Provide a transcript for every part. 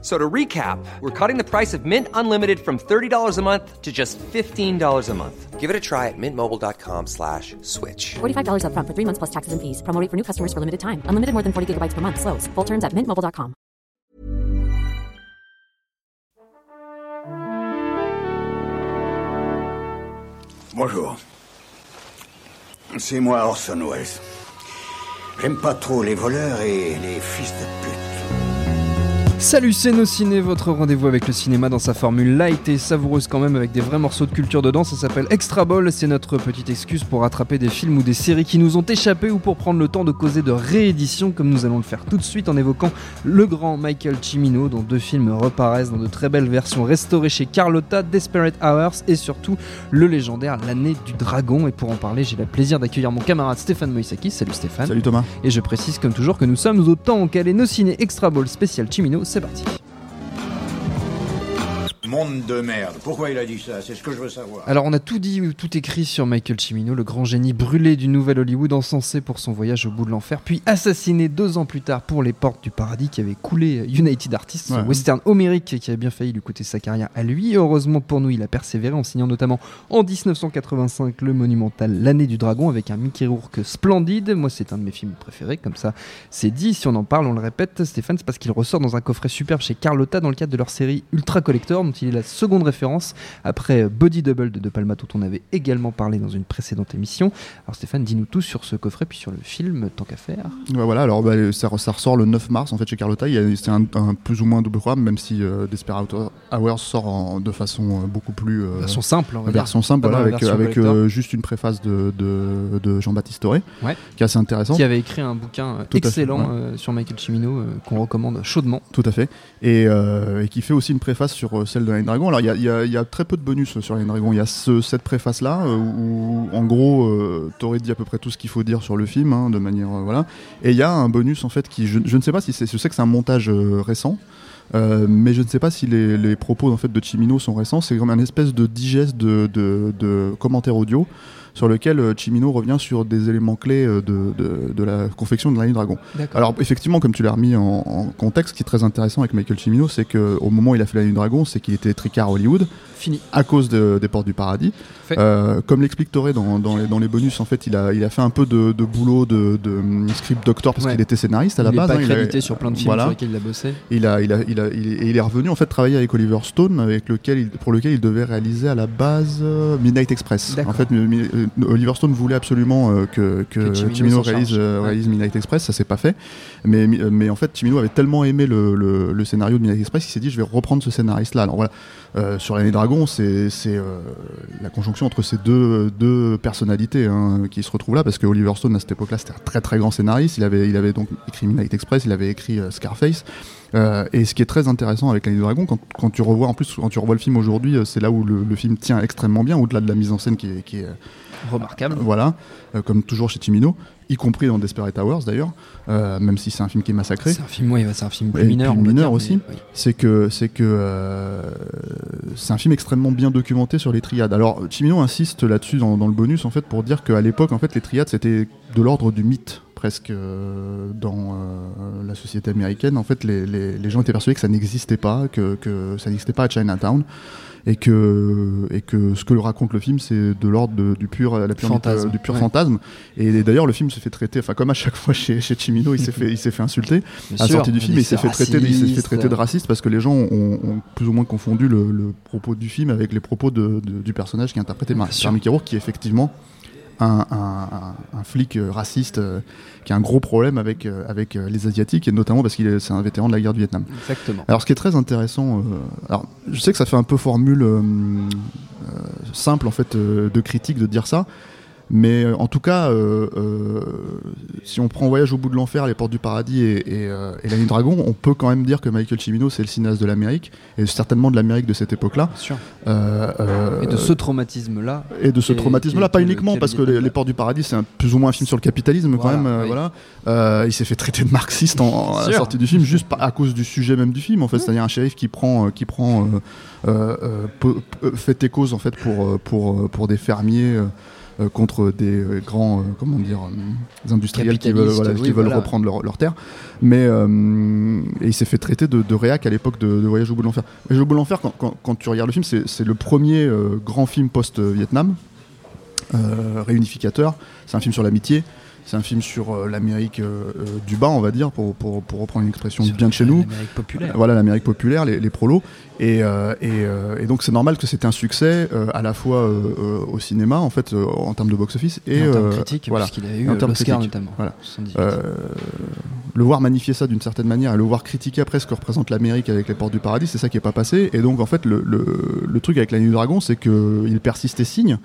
So to recap, we're cutting the price of Mint Unlimited from $30 a month to just $15 a month. Give it a try at mintmobile.com slash switch. $45 upfront for three months plus taxes and fees. Promo rate for new customers for limited time. Unlimited more than 40 gigabytes per month. Slows. Full terms at mintmobile.com. Bonjour. C'est moi Orson Welles. J'aime pas trop les voleurs et les fils de pute. Salut, c'est Nos Ciné, votre rendez-vous avec le cinéma dans sa formule light et savoureuse quand même avec des vrais morceaux de culture dedans. Ça s'appelle Extra Ball. C'est notre petite excuse pour rattraper des films ou des séries qui nous ont échappé ou pour prendre le temps de causer de réédition, comme nous allons le faire tout de suite en évoquant le grand Michael Cimino, dont deux films reparaissent dans de très belles versions restaurées chez Carlotta, Desperate Hours et surtout le légendaire L'année du dragon. Et pour en parler, j'ai le plaisir d'accueillir mon camarade Stéphane Moïsaki. Salut Stéphane. Salut Thomas. Et je précise comme toujours que nous sommes au temps calé Nos Ciné Extra Ball spécial Cimino. C'est parti. Monde de merde. Pourquoi il a dit ça? C'est ce que je veux savoir. Alors on a tout dit, ou tout écrit sur Michael Cimino, le grand génie brûlé du nouvel Hollywood, encensé pour son voyage au bout de l'enfer, puis assassiné deux ans plus tard pour Les Portes du Paradis, qui avait coulé United Artists, Ouais. un western homérique qui avait bien failli lui coûter sa carrière à lui. Et heureusement pour nous, il a persévéré en signant notamment en 1985 le monumental L'année du dragon avec un Mickey Rourke splendide. Moi c'est un de mes films préférés, comme ça c'est dit. Si on en parle, on le répète, Stéphane, c'est parce qu'il ressort dans un coffret superbe chez Carlotta dans le cadre de leur série Ultra Collector, il est la seconde référence après Body Double de De Palma, dont on avait également parlé dans une précédente émission. Alors Stéphane, dis-nous tout sur ce coffret, puis sur le film, tant qu'à faire. Ouais, voilà, alors bah, ça, ça ressort le 9 mars en fait chez Carlotta. C'est un, un plus ou moins double programme, même si euh, Desperate Hours sort en- de façon euh, beaucoup plus. euh, Version simple, on va dire. version simple, voilà, avec, euh, juste une préface de, de, de Jean-Baptiste Toré, Ouais. qui est assez intéressant. Qui avait écrit un bouquin euh, Tout à fait, excellent ouais. euh, sur Michael Cimino euh, qu'on recommande chaudement. Tout à fait. Et, euh, et qui fait aussi une préface sur euh, celle Alors il y a, très peu de bonus sur Line Dragon. Il y a ce- cette préface-là euh, où, en gros, euh, t'aurais dit à peu près tout ce qu'il faut dire sur le film, hein, de manière. euh, voilà. Et il y a un bonus en fait qui. Je, ne sais pas si c'est. Je sais que c'est un montage euh, récent. mais je ne sais pas si les, propos en fait de Chimino sont récents. C'est comme un espèce de digeste de commentaires audio sur lequel euh, Chimino revient sur des éléments clés euh, de, de, de la confection de Line Dragon. D'accord. Alors effectivement, comme tu l'as remis en, en contexte, ce qui est très intéressant avec Michael Cimino, c'est qu'au moment où il a fait la du Dragon, c'est qu'il était tricard à Hollywood Fini. à cause de- des Portes du Paradis. Euh, comme l'explique Toré dans, dans, les, dans les bonus, en fait, il a, il a fait un peu de, de boulot de, hum, script doctor parce Ouais. qu'il était scénariste à la il base. est pas hein, il a- crédité sur plein de films voilà. sur lesquels il a bossé. Il a, il a, il a, il il est revenu en fait travailler avec Oliver Stone, avec lequel pour lequel il devait réaliser à la base Midnight Express. En fait, Oliver Stone voulait absolument euh, que, que réalise, euh, Ouais. réalise Midnight Express, ça s'est pas fait. Mais, euh, en fait, Cimino avait tellement aimé le, le, le scénario de Midnight Express qu'il s'est dit je vais reprendre ce scénariste-là. Alors voilà, euh, sur l'année Dragon, c'est c'est, euh, la conjonction entre ces deux, deux personnalités hein, qui se retrouvent là, parce que Oliver Stone à cette époque-là c'était un très très grand scénariste. Il avait, il avait donc écrit Midnight Express, il avait écrit euh, Scarface. Euh, et ce qui est très intéressant avec l'année du dragon, quand, quand tu revois en plus quand tu revois le film aujourd'hui, euh, c'est là où le, le film tient extrêmement bien, au-delà de la mise en scène qui est, qui est, euh, Remarquable. voilà, euh, comme toujours chez Timino, y compris dans Desperate Hours d'ailleurs, même si c'est un film qui est massacré. C'est un film, ouais, c'est un film plus Et mineur. mineur dire, aussi. oui. C'est que c'est que c'est un film extrêmement bien documenté sur les triades. Alors Chimino insiste là-dessus dans, dans le bonus en fait pour dire qu'à l'époque en fait les triades c'était de l'ordre du mythe presque euh, dans euh, la société américaine. En fait les, les- les gens étaient persuadés que ça n'existait pas, que, que ça n'existait pas à Chinatown. Et que, et que ce que raconte le film, c'est de l'ordre du pur, la pure Fantasme, mythe- du pur ouais. fantasme. Et, d'ailleurs, le film se fait traiter, enfin, comme à chaque fois chez, chez Chimino, il s'est fait, il s'est fait insulter Bien à la sortie du film, il s'est fait c'est traiter, de- il s'est fait raciste. traiter de raciste parce que les gens ont, ont plus ou moins confondu le, le propos du film avec les propos de- de- du personnage qui est interprété par Mickey Rourke, qui effectivement un, un- un- flic euh, raciste euh, qui a un gros problème avec, euh, avec les Asiatiques, et notamment parce qu'il est, c'est un vétéran de la guerre du Vietnam. Exactement. Alors, ce qui est très intéressant, euh, alors, je sais que ça fait un peu formule simple en fait euh, de critique de dire ça, Mais euh, en tout cas, euh, euh, si on prend Voyage au bout de l'enfer, Les Portes du Paradis et, et, et La Nuit Dragon, on peut quand même dire que Michael Cimino, c'est le cinéaste de l'Amérique, et certainement de l'Amérique de cette époque-là. Sûr. Et de ce traumatisme-là. et de ce traumatisme-là, pas uniquement, parce que le les, Portes du Paradis, c'est plus ou moins un film sur le capitalisme quand même. oui. voilà. Il s'est fait traiter de marxiste en, à la sortie du film, juste à cause du sujet même du film, en fait. C'est-à-dire un shérif qui prend, qui prend euh, euh, fait et cause en fait pour, pour, pour des fermiers. Euh, contre des euh, grands euh, comment dire industriels qui veulent, qui voilà. reprendre leur, leur terre. Mais et il s'est fait traiter de, de réac à l'époque de, de Voyage au bout de l'enfer. Voyage au bout de l'enfer quand, quand- quand tu regardes le film c'est le premier grand film post-Vietnam réunificateur. C'est un film sur l'amitié c'est un film sur euh, l'Amérique euh, euh, du bas on va dire pour, pour, pour reprendre une expression Sur bien de chez nous L'Amérique populaire. voilà l'Amérique populaire, les, les prolos. Et, et, et donc c'est normal que c'était un succès à la fois au cinéma, en fait, en termes de box-office, et, Et en termes critiques, voilà. puisqu'il a eu l'Oscar notamment. Voilà. 78. Le voir magnifier ça d'une certaine manière et le voir critiquer après ce que représente l'Amérique avec les portes du paradis, c'est ça qui est pas passé. Et donc en fait, le, le, le truc avec la nuit du dragon, c'est qu'il persiste et signe.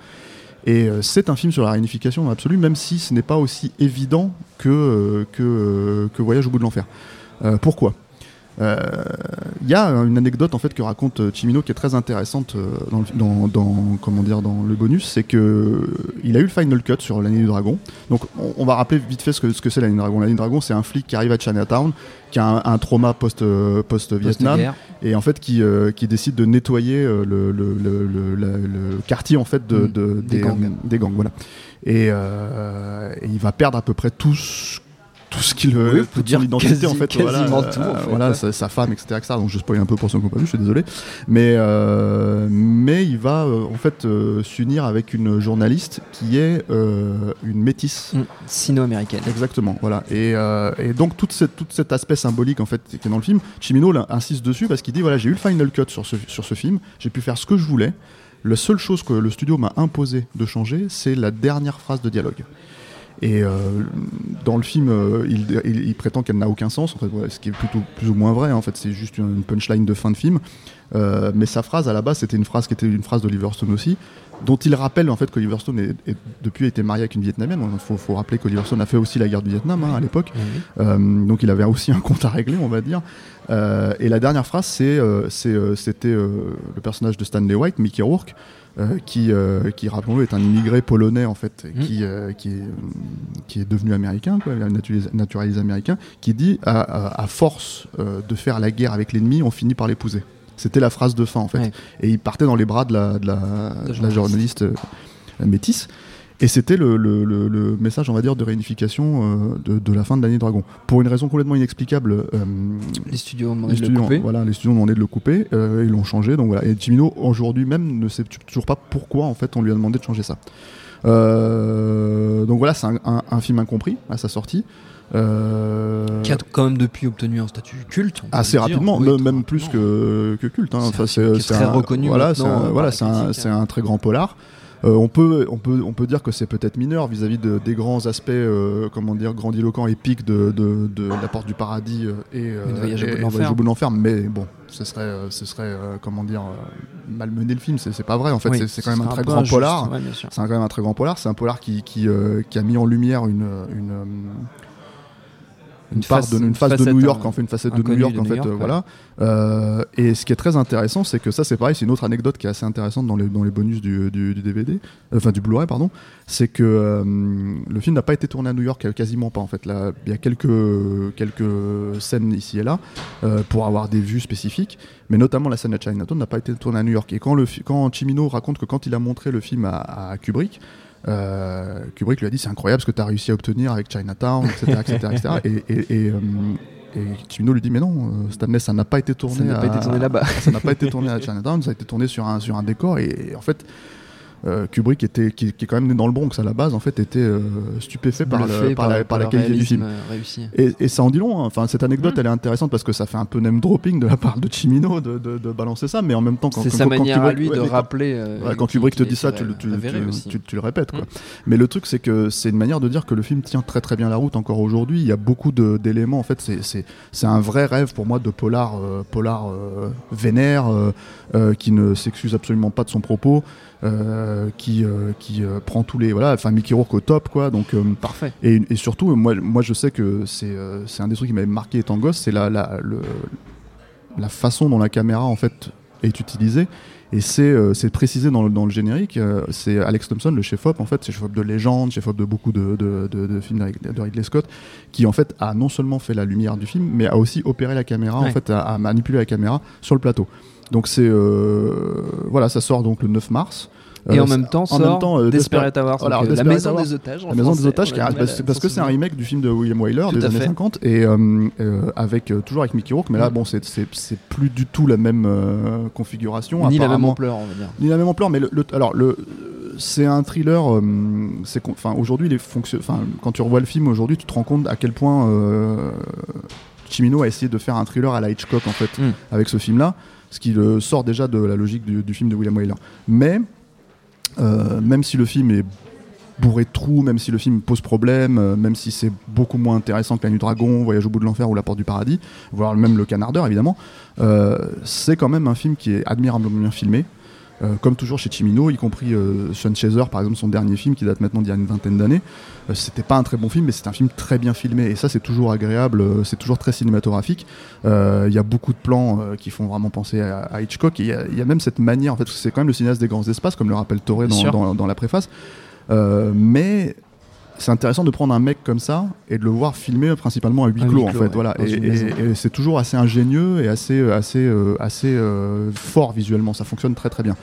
Et euh, c'est un film sur la réunification absolue, même si ce n'est pas aussi évident que, euh, que, euh, que Voyage au bout de l'enfer. Euh, Euh, Il y a une anecdote en fait que raconte euh, Chimino qui est très intéressante euh, dans, le- dans, dans- comment dire, dans le bonus, c'est que il a eu le final cut sur l'année du dragon. Donc on, on va rappeler vite fait ce que, ce que c'est l'année du dragon. L'année du dragon, c'est un flic qui arrive à Chinatown, qui a un, un trauma post, post-Vietnam, Post-guerre. et en fait qui, euh, qui décide de nettoyer le, quartier en fait de, Mm. de- Des gangs. des gangs, voilà. Et, euh, et il va perdre à peu près tout ce tout ce qu'il Oui, on veut, toute dire son identité quasi- en fait, quasiment voilà, tout, en euh, fait, voilà ouais. sa, sa femme, etc., etc. Donc je spoil un peu pour ceux qui n'ont pas vu, je suis désolé, mais euh, mais il va euh, en fait euh, s'unir avec une journaliste qui est euh, une métisse. Sino-américaine. Exactement, voilà. Et, euh, et donc cette, tout cet aspect symbolique en fait qui est dans le film, Chimino insiste dessus parce qu'il dit voilà j'ai eu le final cut sur ce, sur ce film, j'ai pu faire ce que je voulais. La seule chose que le studio m'a imposé de changer, c'est la dernière phrase de dialogue. Et euh, dans le film, euh, il, prétend qu'elle n'a aucun sens, en fait, ce qui est plutôt plus ou moins vrai. En fait, c'est juste une, une punchline de fin de film. Euh, mais sa phrase à la base, c'était une phrase qui était une phrase d'Oliver Stone aussi, dont il rappelle en fait qu'Oliver Stone est, est- depuis a été marié avec une Vietnamienne. Il faut, faut rappeler qu'Oliver Stone a fait aussi la guerre du Vietnam hein, à l'époque. Euh, donc il avait aussi un compte à régler, on va dire. Euh, et la dernière phrase, c'est, euh, c'était le personnage de Stanley White, Mickey Rourke, euh, qui, euh, qui rappelons-le, est un immigré polonais en fait, Mm. qui, euh, qui, est, qui est devenu américain, quoi, naturalisé, naturalisé américain, qui dit à, à- à force de faire la guerre avec l'ennemi, on finit par l'épouser. C'était la phrase de fin en fait. Ouais. Et il partait dans les bras de la, de la, de la journaliste. euh, métisse. Et c'était le, le- le- le message, on va dire, de réunification euh, de, de la fin de l'année Dragon. Pour une raison complètement inexplicable, euh, Les studios ont demandé de le couper. voilà, les studios ont demandé de le couper, euh, ils l'ont changé. Donc voilà. Et Jimino, aujourd'hui même, ne sait toujours pas pourquoi en fait on lui a demandé de changer ça. Donc voilà, c'est un, un- un film incompris à sa sortie. Euh, Qui a quand même depuis obtenu un statut culte. assez le dire. rapidement, Oui, même plus que, que culte. hein. C'est Enfin, très un- reconnu Voilà, c'est un, voilà, c'est un, hein. un très grand polar. Euh, on, peut, on, peut, on peut dire que c'est peut-être mineur vis-à-vis de- des grands aspects, euh, comment dire, grandiloquents, épiques de, de, de La Porte du Paradis euh, et, Et de Voyage au bout de et l'enfer. Voyage au bout de l'enfer. Mais bon, ce serait, ce serait comment dire, malmener le film. C'est c'est pas vrai. En fait, Oui, c'est- c'est ce quand même un très grand polar. ouais. C'est quand même un très grand polar. C'est un polar qui, qui, qui a mis en lumière une, une, une, part face- de, une une face de facette, New York, hein, en fait, une facette de New York, de en fait, York, euh, voilà. Euh, et ce qui est très intéressant, c'est que ça, c'est pareil, c'est une autre anecdote qui est assez intéressante dans les, dans les bonus du, du, du DVD, euh, enfin du Blu-ray, pardon. C'est que euh, le film n'a pas été tourné à New York, euh, quasiment pas en fait. Là, il y a quelques, quelques scènes ici et là euh, pour avoir des vues spécifiques, mais notamment la scène à Chinatown n'a pas été tournée à New York. Et quand, le, quand Chimino raconte que quand il a montré le film à, à Kubrick, euh, Kubrick lui a dit c'est incroyable ce que tu as réussi à obtenir avec Chinatown, etc. etc., etc. Et, et, et, euh, et lui dit mais non, euh, Stanley, ça n'a pas été tourné. Ça n'a pas à- été tourné là-bas. ça n'a pas été tourné à Chinatown, ça a été tourné sur un, sur un décor. Et en fait, euh, Kubrick, était, qui, qui est quand même né dans le Bronx à la base, en fait, était euh, stupéfait par, le- par la, par la le qualité du film. euh, réussi. Et, et ça en dit long. hein. Enfin, cette anecdote, elle est intéressante parce que ça fait un peu name dropping de la part de Chimino de, de, de balancer ça, mais en même temps, quand, C'est quand- sa quand manière à Kubrick- lui ouais, de quand- rappeler. euh, quand qui- Kubrick te dit ça, tu, tu, tu- aussi. tu- tu le répètes. Quoi. Mm. Mais le truc, c'est que c'est une manière de dire que le film tient très très bien la route encore aujourd'hui. Il y a beaucoup d'éléments. En fait, c'est- c'est c'est un vrai rêve pour moi de polar, euh, polar euh, vénère, euh, euh, qui ne s'excuse absolument pas de son propos. Euh, qui euh, qui euh, prend tous les voilà, enfin Mickey Rourke au top quoi. Donc Parfait. et, et surtout, moi, moi je sais que c'est c'est un des trucs qui m'avait marqué étant gosse, c'est la, la, le- la façon dont la caméra en fait est utilisée. Et c'est euh, c'est précisé dans le, dans le générique. euh, c'est Alex Thompson, le chef-op, en fait, c'est chef-op de légende, chef-op de beaucoup de, de, de, de films de Ridley- Scott, qui en fait a non seulement fait la lumière du film, mais a aussi opéré la caméra, en fait, a, a manipulé la caméra sur le plateau. Donc c'est euh, voilà, ça sort donc le 9 mars. Et Euh, en même temps, en sort même temps, euh, Desperate Hours, voilà, donc, euh, la maison des otages. en la maison des otages, parce, que c'est un remake du film de William Wyler des années fait. 50 et euh, euh, avec euh, toujours avec Mickey Rourke, mais là Mm. bon c'est plus du tout la même euh, configuration. Ni la même ampleur, on va dire. Ni la même ampleur, mais alors le c'est un thriller. euh, c'est enfin aujourd'hui les fonctions. Enfin quand tu revois le film aujourd'hui, tu te rends compte à quel point euh, Chimino a essayé de faire un thriller à la Hitchcock en fait Mm. avec ce film-là, ce qui le sort déjà de la logique du, du film de William Wyler. Mais euh, même si le film est bourré de trous, même si le film pose problème, euh, même si c'est beaucoup moins intéressant que La Nuit du Dragon, Voyage au bout de l'enfer ou La Porte du Paradis, voire même Le Canardeur évidemment, euh, c'est quand même un film qui est admirablement bien filmé. Euh, comme toujours chez Chimino, y compris euh, Sean Chaser, par exemple, son dernier film qui date maintenant d'il y a une vingtaine d'années. Euh, c'était pas un très bon film, mais c'est un film très bien filmé. Et ça, c'est toujours agréable, euh, c'est toujours très cinématographique. Il y a beaucoup de plans qui font vraiment penser à, à Hitchcock. Et il y a- il y, a même cette manière, en fait, parce que c'est quand même le cinéaste des grands espaces, comme le rappelle Toré dans, dans- dans la préface. Euh, mais c'est intéressant de prendre un mec comme ça et de le voir filmer principalement à huis clos, en fait. ouais, voilà. Et, c'est toujours assez ingénieux et assez, assez, euh, assez euh, fort visuellement. Ça fonctionne très très bien.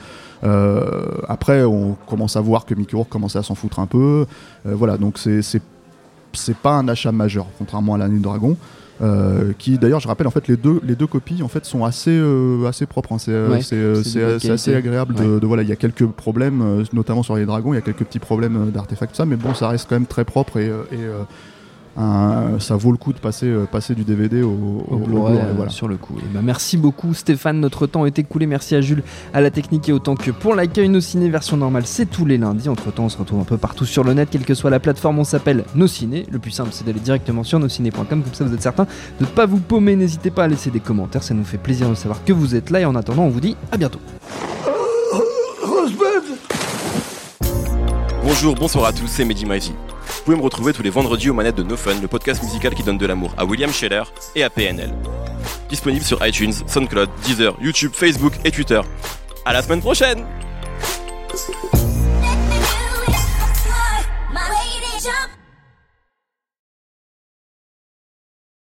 Euh, après, on commence à voir que Mickey Rourke commençait à s'en foutre un peu. Euh, voilà, donc c'est pas un achat majeur, contrairement à la Nuit du Dragon. Euh, qui d'ailleurs, je rappelle, en fait, les deux, les deux copies en fait sont assez, euh, assez propres. hein. C'est euh, Ouais, euh, euh, assez agréable. De, de- voilà, il y a quelques problèmes, notamment sur les dragons. Il y a quelques petits problèmes d'artefacts, ça, mais bon, ça reste quand même très propre et, et, euh, un- ça vaut le coup de passer, euh, passer du DVD au, au- Blu-ray, euh, voilà. sur le coup. Et bah, merci beaucoup Stéphane, notre temps est écoulé. Merci à Jules, à la technique et autant que pour l'accueil. Nos ciné version normale, c'est tous les lundis. Entre temps, on se retrouve un peu partout sur le net, quelle que soit la plateforme. On s'appelle Nos Ciné. Le plus simple, c'est d'aller directement sur nosciné.com. Comme ça, vous êtes certain de ne pas vous paumer. N'hésitez pas à laisser des commentaires, ça nous fait plaisir de savoir que vous êtes là. Et en attendant, on vous dit à bientôt. Bonjour, bonsoir à tous, c'est Mehdi Maizy. Vous pouvez me retrouver tous les vendredis aux manettes de No Fun, le podcast musical qui donne de l'amour à William Scheller et à PNL. Disponible sur iTunes, SoundCloud, Deezer, YouTube, Facebook et Twitter. À la semaine prochaine